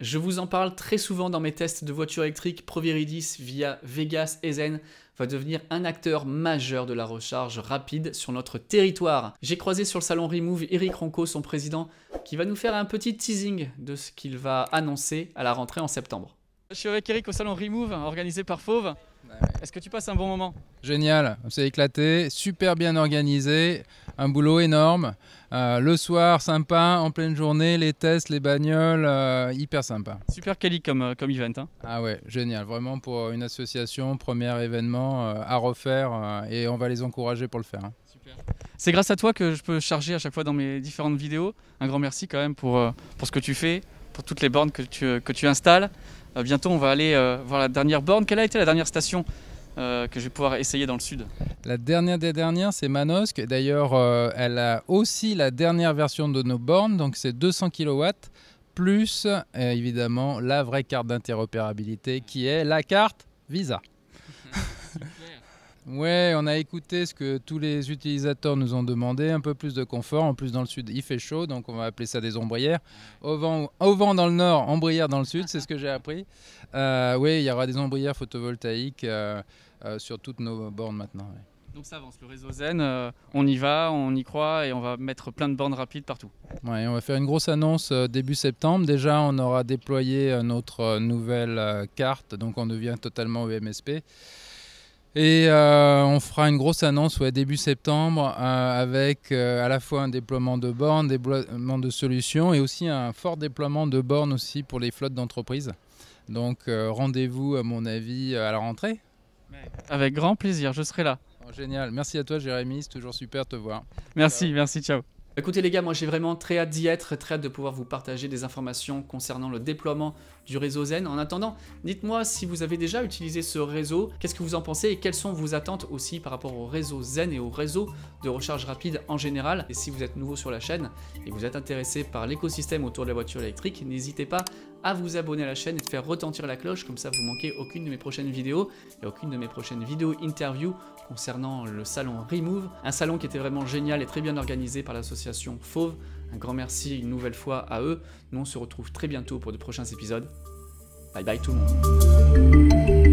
Je vous en parle très souvent dans mes tests de voitures électriques. Proviridis via Vegas Ezen va devenir un acteur majeur de la recharge rapide sur notre territoire. J'ai croisé sur le salon Remove Eric Ronco, son président, qui va nous faire un petit teasing de ce qu'il va annoncer à la rentrée en septembre. Je suis avec Eric au salon Remove organisé par Fauve. Est-ce que tu passes un bon moment? Génial, on s'est éclaté, super bien organisé, un boulot énorme. Euh, le soir, sympa, en pleine journée, les tests, les bagnoles, euh, hyper sympa. Super quali comme, euh, comme event. Hein. Ah ouais, génial, vraiment pour une association, premier événement à refaire et on va les encourager pour le faire. Hein. C'est grâce à toi que je peux charger à chaque fois dans mes différentes vidéos. Un grand merci quand même pour, pour ce que tu fais, pour toutes les bornes que tu, que tu installes. bientôt, on va aller voir la dernière borne. Quelle a été la dernière station euh, que je vais pouvoir essayer dans le sud? La dernière des dernières, c'est Manosque. D'ailleurs, euh, elle a aussi la dernière version de nos bornes, donc c'est 200 kW, plus euh, évidemment la vraie carte d'interopérabilité qui est la carte Visa. Ouais, on a écouté ce que tous les utilisateurs nous ont demandé, un peu plus de confort. En plus, dans le sud, il fait chaud, donc on va appeler ça des ombrières. Au vent, au vent dans le nord, ombrières dans le sud, c'est ce que j'ai appris. Euh, oui, il y aura des ombrières photovoltaïques euh, euh, sur toutes nos bornes maintenant. Donc ça avance, le réseau Zen, on y va, on y croit et on va mettre plein de bornes rapides partout. Ouais, on va faire une grosse annonce début septembre. Déjà, on aura déployé notre nouvelle carte, donc on devient totalement EMSP. Et euh, on fera une grosse annonce ouais, début septembre euh, avec euh, à la fois un déploiement de bornes, déploiement de solutions et aussi un fort déploiement de bornes aussi pour les flottes d'entreprises. Donc rendez-vous à mon avis à la rentrée. Avec grand plaisir, je serai là. Oh, génial, merci à toi Jérémy, c'est toujours super de te voir. Merci, merci, ciao. Écoutez les gars, moi j'ai vraiment très hâte d'y être, très hâte de pouvoir vous partager des informations concernant le déploiement du réseau Zen. En attendant, dites-moi si vous avez déjà utilisé ce réseau, qu'est-ce que vous en pensez et quelles sont vos attentes aussi par rapport au réseau Zen et au réseau de recharge rapide en général. Et si vous êtes nouveau sur la chaîne et vous êtes intéressé par l'écosystème autour de la voiture électrique, n'hésitez pas à vous abonner à la chaîne et de faire retentir la cloche, comme ça vous manquez aucune de mes prochaines vidéos et aucune de mes prochaines vidéos interview concernant le salon Remove, un salon qui était vraiment génial et très bien organisé par l'association Fauve. Un grand merci une nouvelle fois à eux. Nous on se retrouve très bientôt pour de prochains épisodes. Bye bye tout le monde.